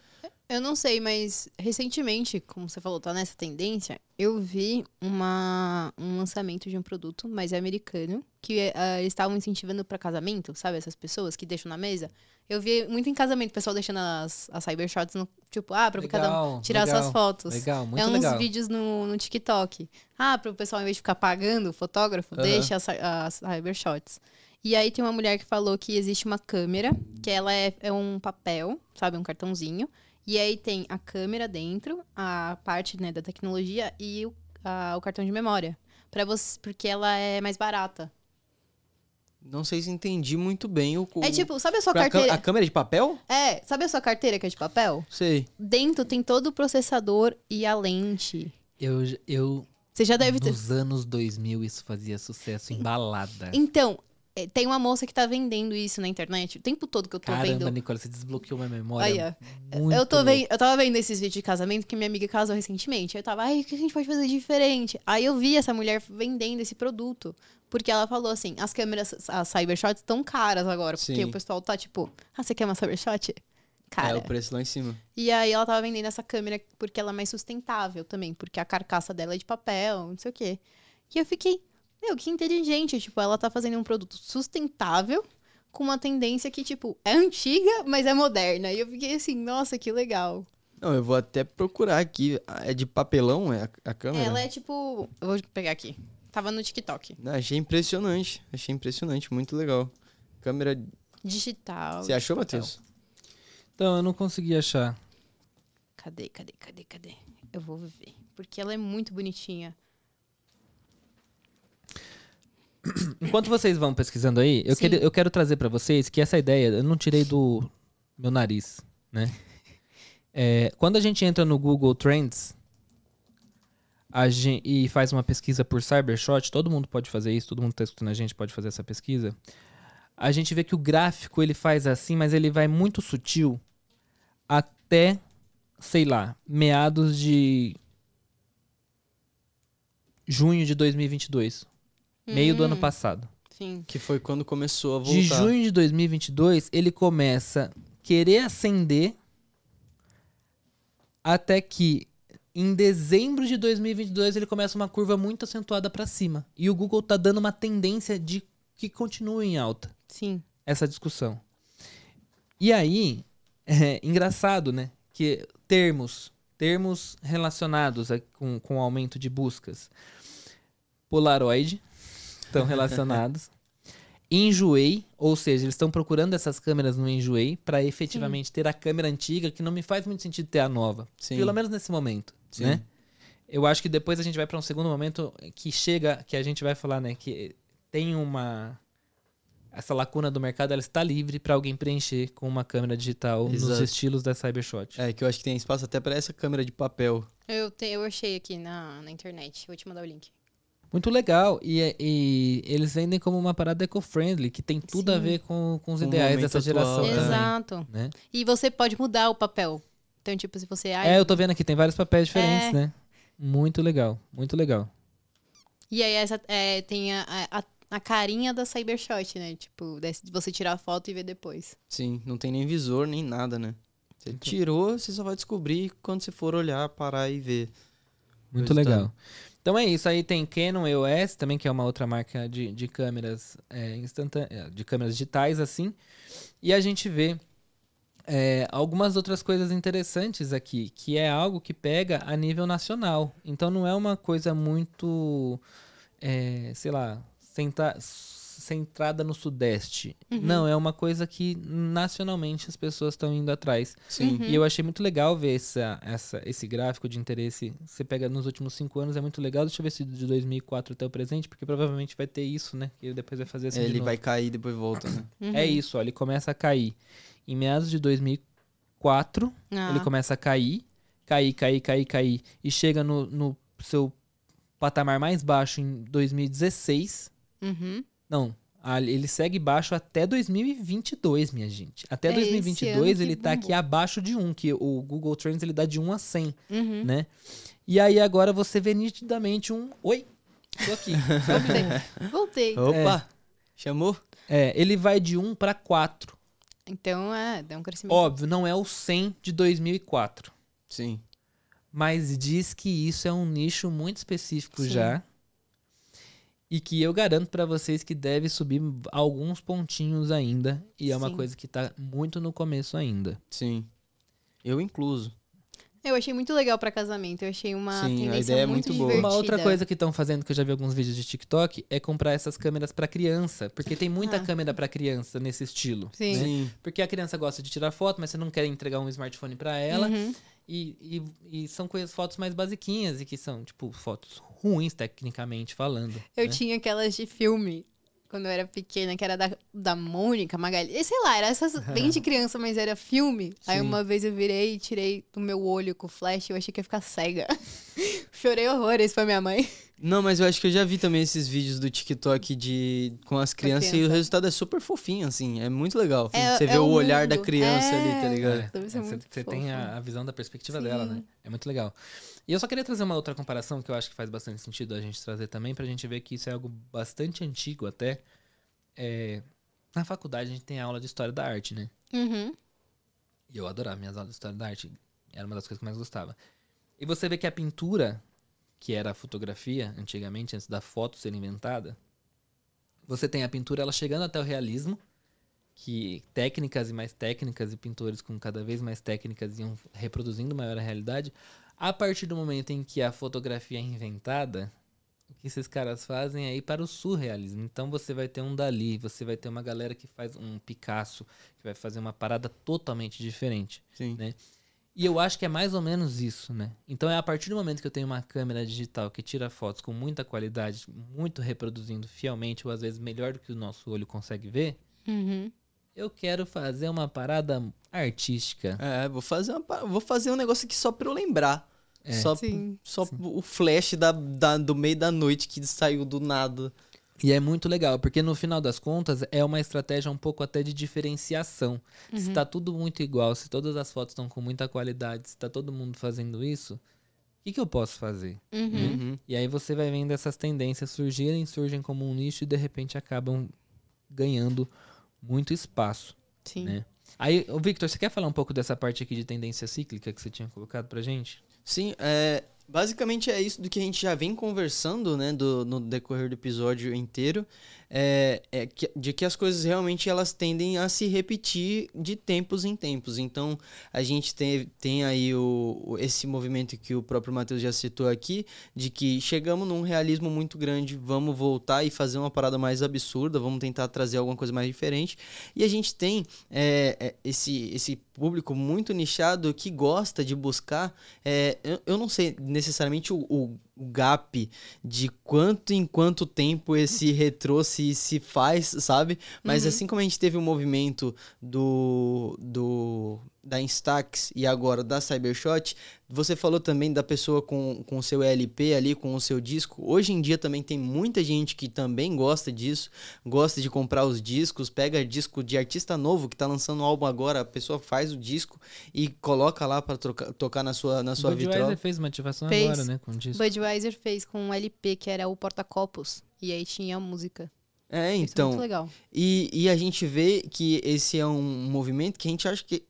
Speaker 2: Eu não sei, mas recentemente, como você falou, tá nessa tendência, eu vi uma, um lançamento de um produto, mas é americano, que eh, eles estavam incentivando pra casamento, sabe? Essas pessoas que deixam na mesa. Eu vi muito em casamento, o pessoal deixando as, as cybershots, no, tipo, ah, pra cada um
Speaker 1: Legal,
Speaker 2: tirar
Speaker 1: legal,
Speaker 2: suas fotos.
Speaker 1: Legal, muito
Speaker 2: é uns
Speaker 1: legal.
Speaker 2: vídeos no, no TikTok. Ah, para o pessoal, em vez de ficar pagando o fotógrafo,
Speaker 1: Aham.
Speaker 2: deixa as, as cybershots. E aí tem uma mulher que falou que existe uma câmera, que ela é, é um papel, sabe, um cartãozinho. E aí tem a câmera dentro, a parte né, da tecnologia e o, a- o cartão de memória. Pra você, porque ela é mais barata.
Speaker 3: Não sei se entendi muito bem o.
Speaker 2: É tipo, sabe a sua carteira?
Speaker 3: a câmera de papel?
Speaker 2: É, sabe a sua carteira que é de papel?
Speaker 3: Sei.
Speaker 2: Dentro tem todo o processador e a lente.
Speaker 1: Eu, eu
Speaker 2: Você já deve ter.
Speaker 1: nos anos 2000 isso fazia sucesso em balada.
Speaker 2: Então, é, tem uma moça que tá vendendo isso na internet o tempo todo que eu tô
Speaker 1: Caramba,
Speaker 2: vendo.
Speaker 1: Nicole, você desbloqueou minha memória.
Speaker 2: Aí, Eu, tô vendo, eu tava vendo esses vídeos de casamento que minha amiga casou recentemente. Aí eu tava, ai, o que a gente pode fazer diferente? Aí eu vi essa mulher vendendo esse produto. Porque ela falou assim: as câmeras, as cybershots estão caras agora. Porque
Speaker 3: Sim.
Speaker 2: o pessoal tá tipo, ah, você quer uma cybershot? cara.
Speaker 3: É, o preço lá em cima.
Speaker 2: E aí ela tava vendendo essa câmera porque ela é mais sustentável também, porque a carcaça dela é de papel, não sei o quê. E eu fiquei, meu, que inteligente. Tipo, ela tá fazendo um produto sustentável com uma tendência que, tipo, é antiga, mas é moderna. E eu fiquei assim, nossa, que legal.
Speaker 3: Não, eu vou até procurar aqui. É de papelão é a, câmera?
Speaker 2: Ela é tipo. Eu vou pegar aqui. Tava no TikTok.
Speaker 3: Não, achei impressionante. Achei impressionante, muito legal. Câmera.
Speaker 2: Digital.
Speaker 3: Você achou. Matheus?
Speaker 1: Então, eu não consegui achar.
Speaker 2: Cadê, cadê, cadê, cadê? Eu vou ver. Porque ela é muito bonitinha. <clears throat>
Speaker 1: Enquanto vocês vão pesquisando aí, eu,
Speaker 2: Sim.
Speaker 1: queria- eu quero trazer pra vocês que essa ideia eu não tirei do meu nariz, né? É, quando a gente entra no Google Trends a gen- e faz uma pesquisa por Cybershot, todo mundo pode fazer isso, todo mundo que tá escutando a gente pode fazer essa pesquisa. A gente vê que o gráfico ele faz assim, mas ele vai muito sutil até, sei lá, meados de junho de 2022. Meio do ano
Speaker 2: Hum,
Speaker 1: passado.
Speaker 2: Sim.
Speaker 3: Que foi quando começou a voltar.
Speaker 1: De junho de 2022, ele começa a querer acender até que em dezembro de 2022 ele começa uma curva muito acentuada para cima. E o Google tá dando uma tendência de que continue em alta
Speaker 2: Sim.
Speaker 1: essa discussão. E aí, <laughs> é engraçado, né? Que termos, termos relacionados a- com, com o aumento de buscas. Polaroid estão relacionados. Enjoei, ou seja, eles estão procurando essas câmeras no Enjoei para efetivamente ter a câmera antiga, que não me faz muito sentido ter a nova.
Speaker 3: Sim.
Speaker 1: Pelo menos nesse momento,
Speaker 3: Sim.
Speaker 1: né? Eu acho que depois a gente vai para um segundo momento que chega, que a gente vai falar, né, que tem uma essa lacuna do mercado, ela está livre para alguém preencher com uma câmera digital nos
Speaker 3: Exato.
Speaker 1: estilos da Cybershot.
Speaker 3: É, que eu acho que tem espaço até pra essa câmera de papel.
Speaker 2: Eu, te, eu achei aqui na, na internet. Vou te mandar o link.
Speaker 1: Muito legal. E, e eles vendem como uma parada eco-friendly, que tem tudo a
Speaker 2: Sim.
Speaker 1: ver com, com os
Speaker 3: Com
Speaker 1: ideais dessa geração
Speaker 3: atual, é.
Speaker 1: também.
Speaker 2: Exato.
Speaker 1: Né?
Speaker 2: E você pode mudar o papel. Então, tipo, se você. ai,
Speaker 1: É, eu tô vendo aqui, tem vários papéis diferentes,
Speaker 2: É.
Speaker 1: né? Muito legal, muito legal.
Speaker 2: E aí essa é, tem a, a, a carinha da Cybershot, né? Tipo, desse- de você tirar a foto e ver depois.
Speaker 3: Sim, não tem nem visor, nem nada, né? Você tirou, você só vai descobrir quando você for olhar, parar e ver.
Speaker 1: Muito legal. Então é isso. Aí tem Canon EOS também, que é uma outra marca de, de câmeras é, instantâneas, de câmeras digitais, assim. E a gente vê é, algumas outras coisas interessantes aqui, que é algo que pega a nível nacional. Então não é uma coisa muito, é, sei lá, centra- centrada no Sudeste. Não, é uma coisa que nacionalmente as pessoas estão indo atrás.
Speaker 3: Sim.
Speaker 1: E eu achei muito legal ver essa, essa, esse gráfico de interesse. Você pega nos últimos cinco anos, é muito legal. Deixa eu ver se de 2004 até o presente, porque provavelmente vai ter isso, né? E depois vai fazer assim.
Speaker 3: É,
Speaker 1: de
Speaker 3: ele
Speaker 1: novo.
Speaker 3: vai cair e depois volta, né?
Speaker 1: É isso, ó, ele começa a cair. Em meados de 2004,
Speaker 2: Ah,
Speaker 1: ele começa a cair, cair, cair, cair, cair. E chega no, no seu patamar mais baixo em 2016.
Speaker 2: uhum.
Speaker 1: Não, ele segue baixo até 2022, minha gente. Até
Speaker 2: É esse
Speaker 1: 2022
Speaker 2: ano
Speaker 1: ele tá
Speaker 2: bombou.
Speaker 1: aqui abaixo de 1, que o Google Trends ele dá de 1 a 100,
Speaker 2: Uhum.
Speaker 1: né? E aí agora você vê nitidamente um... Oi, tô aqui. <laughs>
Speaker 2: Voltei.
Speaker 3: Opa! Chamou?
Speaker 1: é, ele vai de 1 para 4.
Speaker 2: Então, é, deu um crescimento.
Speaker 1: Óbvio, não é o 100 de 2004.
Speaker 3: Sim.
Speaker 1: Mas diz que isso é um nicho muito específico
Speaker 2: Sim.
Speaker 1: já. E que eu garanto pra vocês que deve subir alguns pontinhos ainda. E é uma
Speaker 2: Sim.
Speaker 1: coisa que tá muito no começo ainda.
Speaker 3: Sim. Eu incluso.
Speaker 2: Eu achei muito legal pra casamento. Eu achei uma
Speaker 3: Sim, a
Speaker 2: tendência
Speaker 3: ideia é
Speaker 2: muito,
Speaker 3: muito boa.
Speaker 2: divertida.
Speaker 1: Uma outra coisa que estão fazendo, que eu já vi alguns vídeos de TikTok, é comprar essas câmeras pra criança. Porque tem muita
Speaker 2: Ah.
Speaker 1: câmera pra criança nesse estilo.
Speaker 2: Sim.
Speaker 1: né?
Speaker 3: Sim.
Speaker 1: Porque a criança gosta de tirar foto, mas você não quer entregar um smartphone pra ela.
Speaker 2: Uhum.
Speaker 1: E, e, e são coisas, fotos mais basiquinhas e que são, tipo, fotos ruins, tecnicamente falando.
Speaker 2: Eu
Speaker 1: né?
Speaker 2: tinha aquelas de filme, quando eu era pequena, que era da, da Mônica, Magali. E Sei lá, era essas <laughs> bem de criança, mas era filme. Aí
Speaker 1: Sim.
Speaker 2: uma vez eu virei e tirei do meu olho com flash, eu achei que ia ficar cega. <laughs> Chorei horrores pra minha mãe.
Speaker 3: Não, mas eu acho que eu já vi também esses vídeos do TikTok de com as crianças e o
Speaker 2: criança.
Speaker 3: resultado é super fofinho, assim. É muito legal.
Speaker 2: É-
Speaker 3: Você
Speaker 2: é
Speaker 3: vê
Speaker 2: o
Speaker 3: o olhar da criança
Speaker 2: É.
Speaker 3: ali, tá ligado?
Speaker 1: É,
Speaker 2: ser
Speaker 1: é, você
Speaker 2: muito
Speaker 1: você tem a, a visão da perspectiva
Speaker 2: Sim.
Speaker 1: dela, né? É muito legal. E eu só queria trazer uma outra comparação que eu acho que faz bastante sentido a gente trazer também, pra gente ver que isso é algo bastante antigo até. É, na faculdade a gente tem aula de história da arte, né?
Speaker 2: Uhum.
Speaker 1: E eu adorava minhas aulas de história da arte. Era uma das coisas que eu mais gostava. E você vê que a pintura, que era a fotografia antigamente, antes da foto ser inventada, você tem a pintura ela chegando até o realismo, que técnicas e mais técnicas e pintores com cada vez mais técnicas iam reproduzindo maior a realidade. A partir do momento em que a fotografia é inventada, o que esses caras fazem é ir para o surrealismo. Então você vai ter um Dali, você vai ter uma galera que faz um Picasso, que vai fazer uma parada totalmente diferente.
Speaker 3: Sim.
Speaker 1: Né? E eu acho que é mais ou menos isso, né? Então é a partir do momento que eu tenho uma câmera digital que tira fotos com muita qualidade, muito reproduzindo fielmente, ou às vezes melhor do que o nosso olho consegue ver,
Speaker 2: Uhum.
Speaker 1: eu quero fazer uma parada artística.
Speaker 3: É, vou fazer, uma vou fazer um negócio aqui só pra eu lembrar.
Speaker 1: É.
Speaker 3: Só,
Speaker 2: Sim.
Speaker 3: só o flash da, da- do meio da noite que saiu do nada.
Speaker 1: E é muito legal, porque no final das contas é uma estratégia um pouco até de diferenciação. Se tá tudo muito igual, se todas as fotos estão com muita qualidade, se tá todo mundo fazendo isso, o que, que eu posso fazer?
Speaker 2: Uhum.
Speaker 3: Uhum.
Speaker 1: E aí você vai vendo essas tendências surgirem, surgem como um nicho e de repente acabam ganhando muito espaço,
Speaker 2: Sim.
Speaker 1: né? Aí, Victor, você quer falar um pouco dessa parte aqui de tendência cíclica que você tinha colocado pra gente?
Speaker 3: Sim, é, basicamente é isso do que a gente já vem conversando, né, do, no decorrer do episódio inteiro, é, é que, de que as coisas realmente elas tendem a se repetir de tempos em tempos. Então, a gente tem, tem aí o, esse movimento que o próprio Matheus já citou aqui, de que chegamos num realismo muito grande, vamos voltar e fazer uma parada mais absurda, vamos tentar trazer alguma coisa mais diferente. E a gente tem é, é, esse, esse público muito nichado que gosta de buscar. é, eu, eu não sei necessariamente o, o- gap de quanto em quanto tempo esse retrô se, se faz, sabe? Mas
Speaker 2: Uhum.
Speaker 3: assim como a gente teve o movimento do, do da Instax e agora da Cybershot, você falou também da pessoa com com o seu LP ali, com o seu disco. Hoje em dia também tem muita gente que também gosta disso, gosta de comprar os discos, pega disco de artista novo que tá lançando um álbum agora, a pessoa faz o disco e coloca lá para tocar na sua na sua
Speaker 1: Budweiser
Speaker 3: vitrola.
Speaker 1: fez uma ativação
Speaker 2: Fez.
Speaker 1: agora, né? Com disco.
Speaker 2: Budweiser fez com um LP que era o porta-copos. E aí tinha a música.
Speaker 3: É,
Speaker 2: Isso é
Speaker 3: então,
Speaker 2: muito legal.
Speaker 3: E, e a gente vê que esse é um movimento que a gente acha que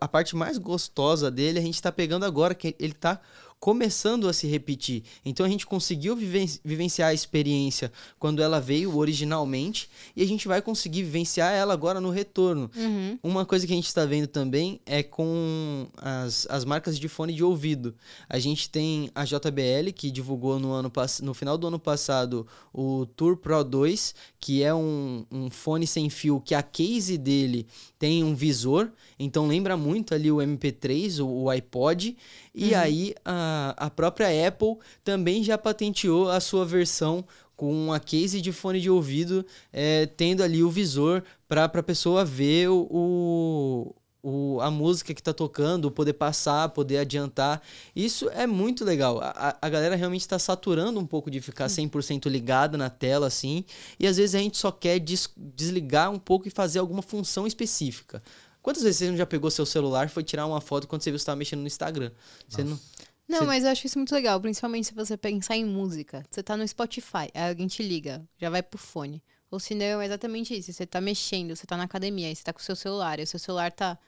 Speaker 3: a parte mais gostosa dele, a gente tá pegando agora, que ele tá começando a se repetir. Então a gente conseguiu viven- vivenciar a experiência quando ela veio originalmente e a gente vai conseguir vivenciar ela agora no retorno.
Speaker 2: Uhum.
Speaker 3: Uma coisa que a gente está vendo também é com as, as marcas de fone de ouvido. A gente tem a JBL, que divulgou no, ano, no final do ano passado o Tour Pro 2, que é um, um fone sem fio que a case dele tem um visor, então lembra muito ali o MP3, o, o iPod. E aí a, a própria Apple também já patenteou a sua versão com a case de fone de ouvido, é, tendo ali o visor para a pessoa ver o, o, o- a música que tá tocando, poder passar, poder adiantar. Isso é muito legal. A, a- galera realmente está saturando um pouco de ficar 100% ligada na tela, assim, e às vezes a gente só quer des- desligar um pouco e fazer alguma função específica. Quantas vezes você não já pegou seu celular e foi tirar uma foto quando você viu que você estava mexendo no Instagram? Você não...
Speaker 2: Não,
Speaker 3: Você-
Speaker 2: mas eu acho isso muito legal, principalmente se você pensar em música. Você tá no Spotify, aí alguém te liga, já vai pro fone. O cinema é exatamente isso. Você tá mexendo, você tá na academia, aí você tá com o seu celular, e o seu celular tá.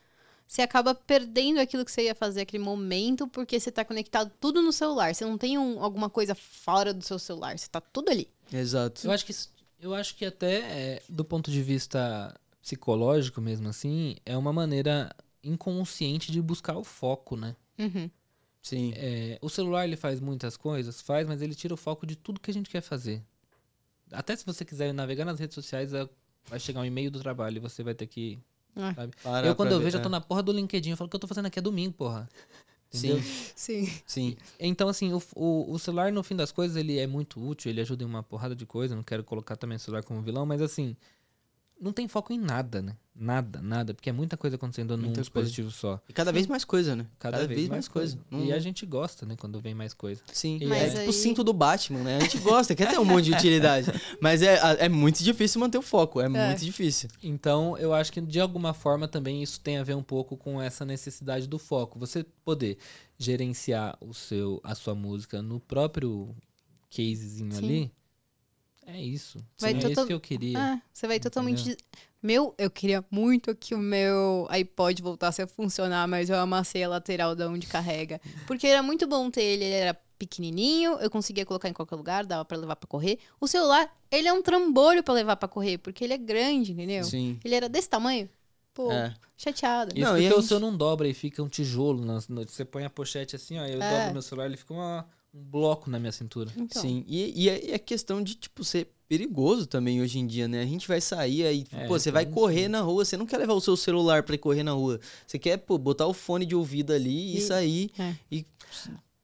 Speaker 2: Você acaba perdendo aquilo que você ia fazer aquele momento, porque você tá conectado tudo no celular. Você não tem um- alguma coisa fora do seu celular, você tá tudo ali.
Speaker 3: Exato.
Speaker 1: Eu acho que, eu acho que até é, do ponto de vista psicológico mesmo assim, é uma maneira inconsciente de buscar o foco, né?
Speaker 2: Uhum.
Speaker 3: Sim.
Speaker 1: É, o celular ele faz muitas coisas, faz, mas ele tira o foco de tudo que a gente quer fazer. Até se você quiser navegar nas redes sociais, é- vai chegar um e-mail do trabalho e você vai ter que. Sabe?
Speaker 3: Parar
Speaker 1: eu, quando eu
Speaker 3: ver,
Speaker 1: vejo, eu
Speaker 3: é.
Speaker 1: tô na porra do LinkedIn, eu falo, o que eu tô fazendo aqui é domingo, porra. Entendeu?
Speaker 3: Sim,
Speaker 2: Sim.
Speaker 3: sim.
Speaker 1: Então, assim, o, o, o celular, no fim das coisas, ele é muito útil, ele ajuda em uma porrada de coisa. Não quero colocar também o celular como vilão, mas assim, não tem foco em nada, né? Nada, nada, porque é muita coisa acontecendo num
Speaker 3: Muita
Speaker 1: dispositivo só.
Speaker 3: E cada vez mais coisa, né?
Speaker 1: Cada, vez, mais coisa.
Speaker 3: Não-
Speaker 1: E a gente gosta, né, quando vem mais coisa.
Speaker 3: Sim,
Speaker 1: E
Speaker 3: é
Speaker 2: Mas
Speaker 3: tipo
Speaker 2: aí-
Speaker 3: o cinto do Batman, né? A gente gosta, quer ter um monte de utilidade. <laughs> Mas é, é muito difícil manter o foco, é, muito difícil.
Speaker 1: Então, eu acho que de alguma forma também isso tem a ver um pouco com essa necessidade do foco. Você poder gerenciar o seu, a sua música no próprio casezinho
Speaker 2: Sim.
Speaker 1: ali É isso.
Speaker 2: Vai
Speaker 1: Sim, é
Speaker 2: total-
Speaker 1: isso que eu queria.
Speaker 2: Ah, você vai totalmente. Meu, eu queria muito que o meu iPod voltasse a funcionar, mas eu amassei a lateral da onde carrega. Porque era muito bom ter ele, ele era pequenininho, eu conseguia colocar em qualquer lugar, dava pra levar pra correr. O celular, ele é um trambolho pra levar pra correr, porque ele é grande, entendeu?
Speaker 3: Sim.
Speaker 2: Ele era desse tamanho. Pô,
Speaker 3: É.
Speaker 2: chateada.
Speaker 1: Isso
Speaker 3: Não,
Speaker 1: porque
Speaker 3: e a
Speaker 1: o
Speaker 3: gente-
Speaker 1: seu não dobra e fica um tijolo. na- você põe a pochete assim, ó, eu
Speaker 2: É.
Speaker 1: dobro meu celular, ele fica uma- um bloco na minha cintura.
Speaker 2: Então,
Speaker 3: Sim, e, e é, e é questão de, tipo, ser perigoso também hoje em dia, né? A gente vai sair aí,
Speaker 1: É,
Speaker 3: pô, você vai
Speaker 1: tem
Speaker 3: correr
Speaker 1: sim.
Speaker 3: na rua, você não quer levar o seu celular pra ir correr na rua. Você quer, pô, botar o fone de ouvido ali e,
Speaker 2: E-
Speaker 3: sair.
Speaker 2: é.
Speaker 3: E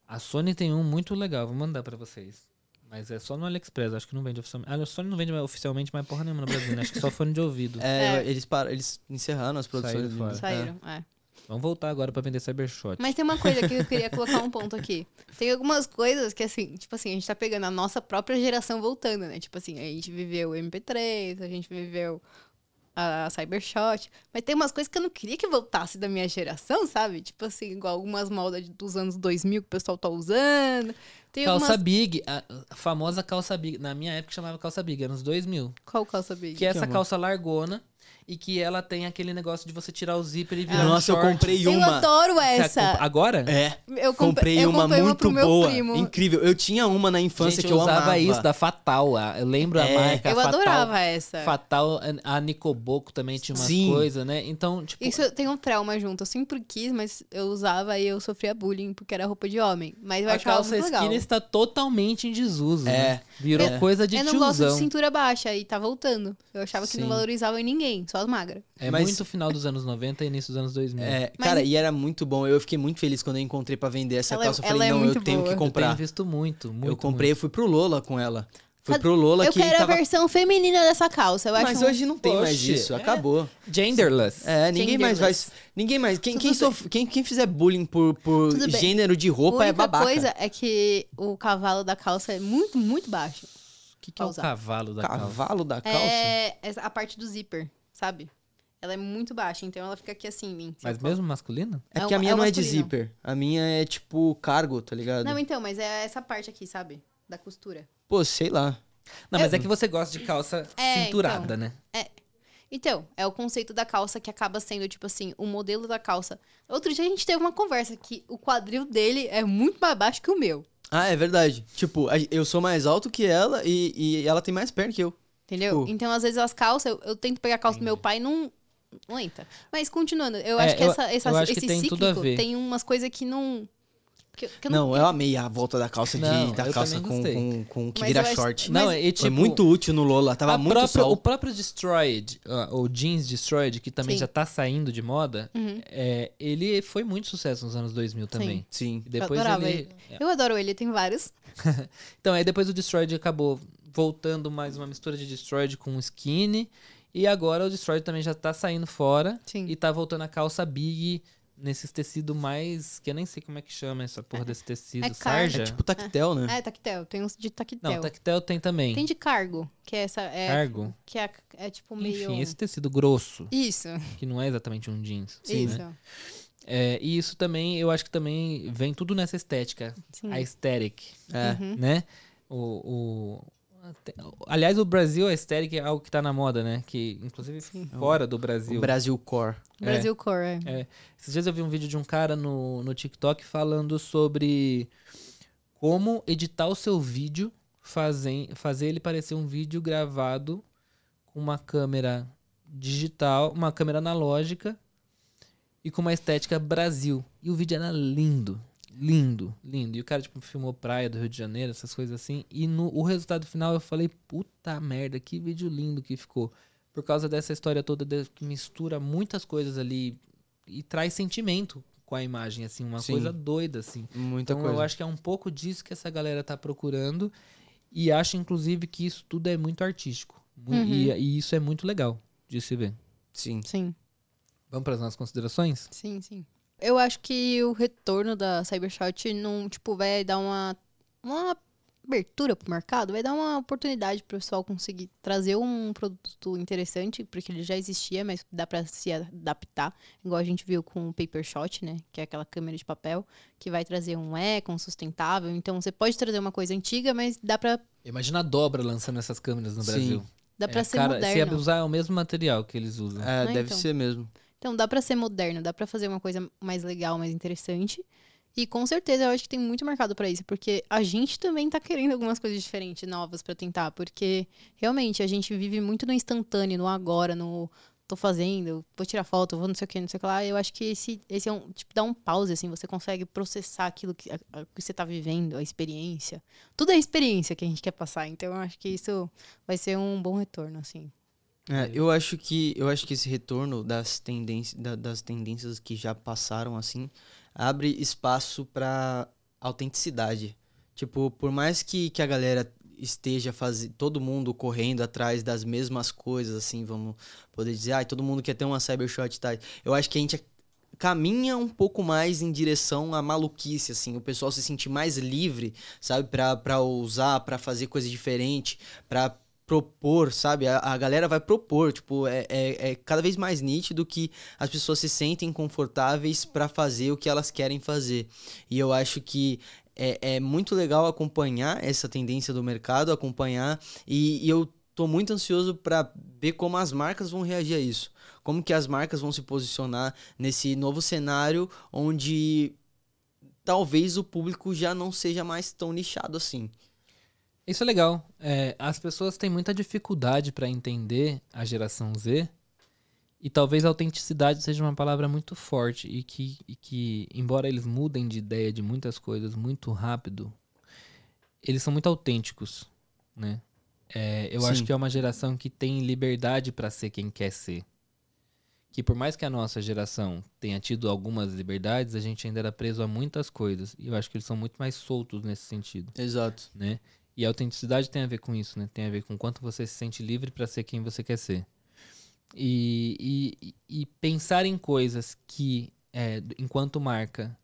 Speaker 1: A Sony tem um muito legal, vou mandar pra vocês. Mas é só no AliExpress, acho que não vende oficialmente. Ah, a Sony não vende oficialmente mais porra nenhuma no Brasil, né? Acho que só fone de ouvido. <laughs>
Speaker 3: é,
Speaker 2: É.
Speaker 3: eles param, eles encerraram as produções.
Speaker 1: Saíram fora.
Speaker 3: de-
Speaker 2: saíram, é.
Speaker 1: Vamos voltar agora pra vender Cybershot.
Speaker 2: Mas tem uma coisa que eu queria <laughs> colocar um ponto aqui. Tem algumas coisas que, assim, tipo assim, a gente tá pegando a nossa própria geração voltando, né? Tipo assim, a gente viveu o MP3, a gente viveu a Cybershot. Mas tem umas coisas que eu não queria que voltasse da minha geração, sabe? Tipo assim, igual algumas modas dos anos 2000 que o pessoal tá usando. Tem
Speaker 1: Calça
Speaker 2: algumas...
Speaker 1: Big, a, famosa calça Big. Na minha época chamava calça Big, anos 2000.
Speaker 2: Qual calça big?
Speaker 1: Que é essa calça largona e que ela tem aquele negócio de você tirar o zíper e virar um
Speaker 3: Nossa, eu comprei
Speaker 2: Eu
Speaker 3: uma.
Speaker 2: adoro
Speaker 1: Você
Speaker 2: essa.
Speaker 1: comp- Agora?
Speaker 3: É,
Speaker 2: Eu
Speaker 3: comprei,
Speaker 2: eu
Speaker 3: uma
Speaker 2: comprei
Speaker 3: muito
Speaker 2: pro meu
Speaker 3: boa.
Speaker 2: primo.
Speaker 3: Incrível. Eu tinha uma na infância
Speaker 1: Gente,
Speaker 3: que
Speaker 1: eu
Speaker 3: eu
Speaker 1: usava
Speaker 3: amava.
Speaker 1: isso da Fatal. a- Eu lembro a
Speaker 3: É.
Speaker 1: marca
Speaker 2: Eu
Speaker 1: Fatal.
Speaker 2: adorava essa.
Speaker 1: Fatal, a Nicoboco também tinha umas
Speaker 3: Sim.
Speaker 1: coisas, né? Então, tipo,
Speaker 2: Isso tem um trauma junto. Eu sempre quis, mas eu usava e eu sofria bullying porque era roupa de homem. Mas eu
Speaker 1: a
Speaker 2: achava
Speaker 1: calça
Speaker 2: muito legal.
Speaker 1: skinny está totalmente em desuso.
Speaker 3: É.
Speaker 1: né? Virou
Speaker 3: É.
Speaker 1: coisa de
Speaker 2: eu não gosto de
Speaker 1: tiozão.
Speaker 2: cintura baixa e tá voltando. Eu achava que não
Speaker 3: Sim.
Speaker 2: valorizava em ninguém, só as magras.
Speaker 1: É
Speaker 3: Mas-
Speaker 1: muito final dos anos 90 e início dos anos 2000.
Speaker 3: É,
Speaker 2: Mas-
Speaker 3: cara, e era muito bom. Eu fiquei muito feliz quando eu encontrei pra vender essa
Speaker 2: Ela é-
Speaker 3: calça. Eu falei,
Speaker 2: é
Speaker 3: não,
Speaker 2: muito
Speaker 3: eu tenho
Speaker 2: boa.
Speaker 3: que
Speaker 1: Eu tenho
Speaker 3: comprar.
Speaker 1: visto muito, muito.
Speaker 3: eu comprei, eu fui pro Lola com ela. Fui pro Lola
Speaker 2: eu
Speaker 3: que
Speaker 2: quero
Speaker 3: tava...
Speaker 2: a versão feminina dessa calça. Eu acho
Speaker 3: Mas
Speaker 2: um-
Speaker 3: hoje não tem mais
Speaker 1: Oxe,
Speaker 3: isso,
Speaker 1: é.
Speaker 3: acabou.
Speaker 1: muito. Genderless.
Speaker 3: É, ninguém mais vai.
Speaker 2: Genderless.
Speaker 3: Ninguém mais. Quem, quem, sof- quem, quem fizer bullying por, por
Speaker 2: Tudo bem.
Speaker 3: gênero de
Speaker 2: A
Speaker 3: roupa é
Speaker 2: única
Speaker 3: babaca.
Speaker 2: coisa é que o cavalo da calça é muito, muito baixo.
Speaker 1: O que, que é o cavalo da calça?
Speaker 3: Cavalo da calça?
Speaker 2: É a parte do zíper, sabe? Ela é muito baixa, então ela fica aqui assim em mim.
Speaker 1: Mas mesmo masculino?
Speaker 3: É
Speaker 2: é
Speaker 3: porque a minha
Speaker 2: é
Speaker 3: não é de
Speaker 2: masculino.
Speaker 3: zíper. A minha é tipo cargo, tá ligado?
Speaker 2: Não, então, mas é essa parte aqui, sabe? Da costura.
Speaker 3: Pô, sei lá.
Speaker 1: Não, mas é que você gosta de calça
Speaker 2: É,
Speaker 1: cinturada,
Speaker 2: então.
Speaker 1: né?
Speaker 2: Então, é o conceito da calça que acaba sendo, tipo assim, o modelo da calça. Outro dia a gente teve uma conversa que o quadril dele é muito mais baixo que o meu.
Speaker 3: Ah, é verdade. Tipo, a- eu sou mais alto que ela e, e ela tem mais perna que eu.
Speaker 2: Entendeu?
Speaker 3: Tipo-
Speaker 2: Então, às vezes, as calças, eu, eu tento pegar a calça do meu pai e não, não entra. Mas, continuando, eu
Speaker 1: É,
Speaker 2: acho que
Speaker 1: eu-
Speaker 2: essa, essa-
Speaker 1: eu acho que
Speaker 2: esse
Speaker 1: tem
Speaker 2: cíclico
Speaker 1: tudo a ver.
Speaker 2: tem umas coisas que não. Que, que eu
Speaker 3: Não, eu amei a volta da calça de
Speaker 1: Não,
Speaker 3: da calça com, com, com que
Speaker 2: Mas
Speaker 3: vira
Speaker 2: acho-
Speaker 3: short.
Speaker 1: Não,
Speaker 2: Mas-
Speaker 1: é tipo...
Speaker 3: Foi muito útil no Lola, tava muito
Speaker 1: própria-
Speaker 3: sol.
Speaker 1: O próprio Destroyed, ah, ou Jeans Destroyed, que também
Speaker 2: Sim.
Speaker 1: já tá saindo de moda,
Speaker 2: Uhum.
Speaker 1: é, ele foi muito sucesso nos anos 2000 também.
Speaker 3: Sim.
Speaker 1: E depois
Speaker 2: eu adorava
Speaker 1: ele...
Speaker 2: ele. Eu adoro ele, tem vários. <laughs>
Speaker 1: Então, aí depois o Destroyed acabou voltando mais uma mistura de Destroyed com Skinny. E agora o Destroyed também já tá saindo fora.
Speaker 2: Sim.
Speaker 1: E tá voltando a calça Big nesses tecidos mais... Que eu nem sei como é que chama essa porra desse tecido.
Speaker 2: é.
Speaker 1: Sarja?
Speaker 3: É tipo tactel, né?
Speaker 2: É, tactel. Tem uns de tactel.
Speaker 1: Não, tactel tem também.
Speaker 2: Tem de cargo, que é essa. É,
Speaker 1: Cargo.
Speaker 2: Que é, é tipo meio.
Speaker 1: Enfim, esse tecido grosso,
Speaker 2: Isso,
Speaker 1: que não é exatamente um jeans.
Speaker 2: isso.
Speaker 1: né? É, e isso também, eu acho que também vem tudo nessa estética.
Speaker 2: Sim.
Speaker 1: A aesthetic,
Speaker 3: É.
Speaker 2: Uhum.
Speaker 1: né? O, aliás, o Brasil, a aesthetic é algo que tá na moda, né? Que, inclusive, fora do Brasil.
Speaker 3: O Brasil Core.
Speaker 2: Brasil Core. é.
Speaker 1: É. Esses dias eu vi um vídeo de um cara no, no TikTok falando sobre como editar o seu vídeo, fazem, fazer ele parecer um vídeo gravado com uma câmera digital, uma câmera analógica e com uma estética Brasil. E o vídeo era lindo. Lindo, lindo. E o cara, tipo, filmou praia do Rio de Janeiro, essas coisas assim. E no o resultado final eu falei, puta merda, que vídeo lindo que ficou. Por causa dessa história toda de- que mistura muitas coisas ali e traz sentimento com a imagem, assim, uma
Speaker 3: Sim.
Speaker 1: coisa doida, assim.
Speaker 3: Muita
Speaker 1: Então
Speaker 3: coisa.
Speaker 1: eu acho que é um pouco disso que essa galera tá procurando. E acho, inclusive, que isso tudo é muito artístico.
Speaker 2: Uhum.
Speaker 1: E, e isso é muito legal de se ver.
Speaker 3: Sim.
Speaker 2: Sim,
Speaker 1: Vamos para as nossas considerações?
Speaker 2: sim, sim. Eu acho que o retorno da Cybershot não, tipo, vai dar uma. uma abertura pro mercado, vai dar uma oportunidade pro pessoal conseguir trazer um produto interessante, porque ele já existia, mas dá para se adaptar, igual a gente viu com o Paper Shot, né, que é aquela câmera de papel, que vai trazer um eco, um sustentável. Então você pode trazer uma coisa antiga, mas dá para
Speaker 1: Imagina a dobra lançando essas câmeras no
Speaker 3: Sim.
Speaker 1: Brasil.
Speaker 2: dá para
Speaker 1: É,
Speaker 2: ser
Speaker 1: cara,
Speaker 2: moderno.
Speaker 1: Se usar é o mesmo material que eles usam.
Speaker 3: É,
Speaker 2: Né,
Speaker 3: deve
Speaker 2: então?
Speaker 3: ser mesmo.
Speaker 2: Então dá pra ser moderno, dá pra fazer uma coisa mais legal, mais interessante. E com certeza eu acho que tem muito mercado pra isso, porque a gente também tá querendo algumas coisas diferentes, novas pra tentar, porque realmente a gente vive muito no instantâneo, no agora, no tô fazendo, vou tirar foto, vou não sei o que, não sei o que lá. Eu acho que esse, esse é um, tipo, dá um pause, assim, você consegue processar aquilo que, a- que você tá vivendo, a experiência. Tudo é experiência que a gente quer passar, então eu acho que isso vai ser um bom retorno, assim.
Speaker 3: É, eu acho que eu acho que esse retorno das tendências da- das tendências que já passaram assim abre espaço para autenticidade. Tipo, por mais que, que a galera esteja fazendo todo mundo correndo atrás das mesmas coisas assim, vamos poder dizer, ah, todo mundo quer ter uma cybershot tal. Eu acho que a gente caminha um pouco mais em direção à maluquice, assim, o pessoal se sentir mais livre, sabe, pra usar, pra fazer coisa diferente, pra propor, sabe? A, a galera vai propor, tipo, é, é, é cada vez mais nítido que as pessoas se sentem confortáveis pra fazer o que elas querem fazer. E eu acho que é, é muito legal acompanhar essa tendência do mercado, acompanhar, e, e eu tô muito ansioso pra ver como as marcas vão reagir a isso. Como que as marcas vão se posicionar nesse novo cenário onde talvez o público já não seja mais tão nichado assim.
Speaker 1: Isso é legal. É, as pessoas têm muita dificuldade para entender a geração Z. E talvez autenticidade seja uma palavra muito forte. E que, e que, embora eles mudem de ideia de muitas coisas muito rápido, eles são muito autênticos. Né? É, eu acho
Speaker 3: Sim.
Speaker 1: que é uma geração que tem liberdade para ser quem quer ser. Que por mais que a nossa geração tenha tido algumas liberdades, a gente ainda era preso a muitas coisas. E eu acho que eles são muito mais soltos nesse sentido
Speaker 3: Exato.
Speaker 1: né? E a autenticidade tem a ver com isso, né? Tem a ver com quanto você se sente livre para ser quem você quer ser. E, e, e pensar em coisas que, é, enquanto marca,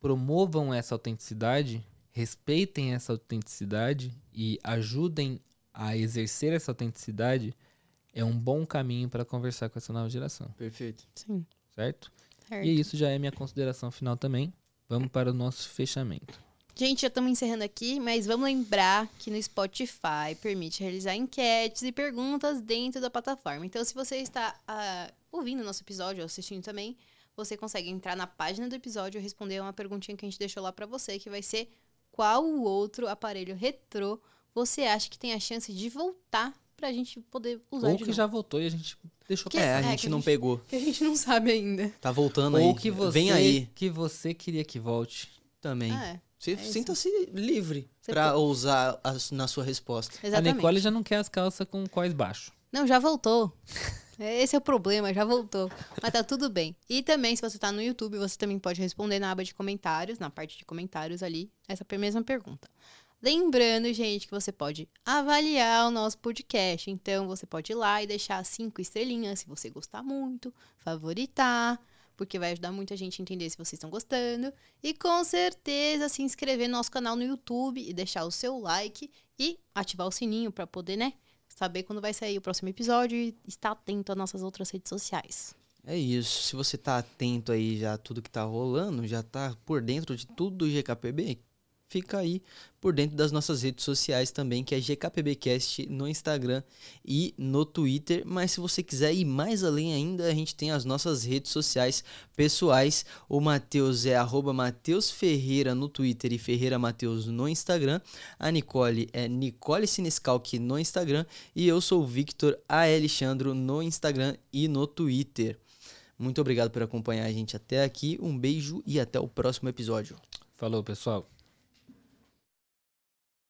Speaker 1: promovam essa autenticidade, respeitem essa autenticidade e ajudem a exercer essa autenticidade é um bom caminho para conversar com essa nova geração,
Speaker 3: Perfeito.
Speaker 2: Sim.
Speaker 1: certo?
Speaker 2: Certo.
Speaker 1: E isso já é minha consideração final também. Vamos para o nosso fechamento.
Speaker 2: Gente, já estamos encerrando aqui, mas vamos lembrar que no Spotify permite realizar enquetes e perguntas dentro da plataforma. Então, se você está ah, ouvindo o nosso episódio ou assistindo também, você consegue entrar na página do episódio e responder uma perguntinha que a gente deixou lá para você, que vai ser qual o outro aparelho retrô você acha que tem a chance de voltar pra gente poder usar
Speaker 1: Ou
Speaker 2: de
Speaker 1: que
Speaker 2: novo.
Speaker 1: já voltou e a gente deixou
Speaker 2: Que-
Speaker 1: pra
Speaker 3: É, a
Speaker 2: é,
Speaker 3: gente
Speaker 2: que a
Speaker 3: não
Speaker 2: gente-
Speaker 3: pegou. <laughs>
Speaker 2: Que a gente não sabe ainda.
Speaker 3: Tá voltando aí.
Speaker 1: Ou que você,
Speaker 3: Vem aí
Speaker 1: que você queria que volte.
Speaker 3: também.
Speaker 2: Ah, é.
Speaker 3: Você
Speaker 2: é
Speaker 3: sinta-se livre
Speaker 2: Você
Speaker 3: pra
Speaker 2: po-
Speaker 3: usar as- na sua resposta.
Speaker 2: Exatamente.
Speaker 1: A Nicole já não quer as calças com cós baixo.
Speaker 2: Não, já voltou. Esse é o problema, já voltou. Mas tá tudo bem. E também, se você tá no YouTube, você também pode responder na aba de comentários, na parte de comentários ali, essa mesma pergunta. Lembrando, gente, que você pode avaliar o nosso podcast. Então, você pode ir lá e deixar cinco estrelinhas se você gostar muito, favoritar, porque vai ajudar muita gente a entender se vocês estão gostando. E com certeza se inscrever no nosso canal no YouTube e deixar o seu like e ativar o sininho para poder, né, saber quando vai sair o próximo episódio e estar atento às nossas outras redes sociais.
Speaker 3: É isso. Se você tá atento aí já a tudo que tá rolando, já tá por dentro de tudo do GKPB, fica aí por dentro das nossas redes sociais também, que é GKPBcast no Instagram e no Twitter. Mas se você quiser ir mais além ainda, a gente tem as nossas redes sociais pessoais. O Matheus é arroba Matheus Ferreira no Twitter e Ferreira Matheus no Instagram. A Nicole é Nicole Siniscalque no Instagram. E eu sou o Victor A. Alexandro no Instagram e no Twitter. Muito obrigado por acompanhar a gente até aqui. Um beijo e até o próximo episódio.
Speaker 1: Falou, pessoal.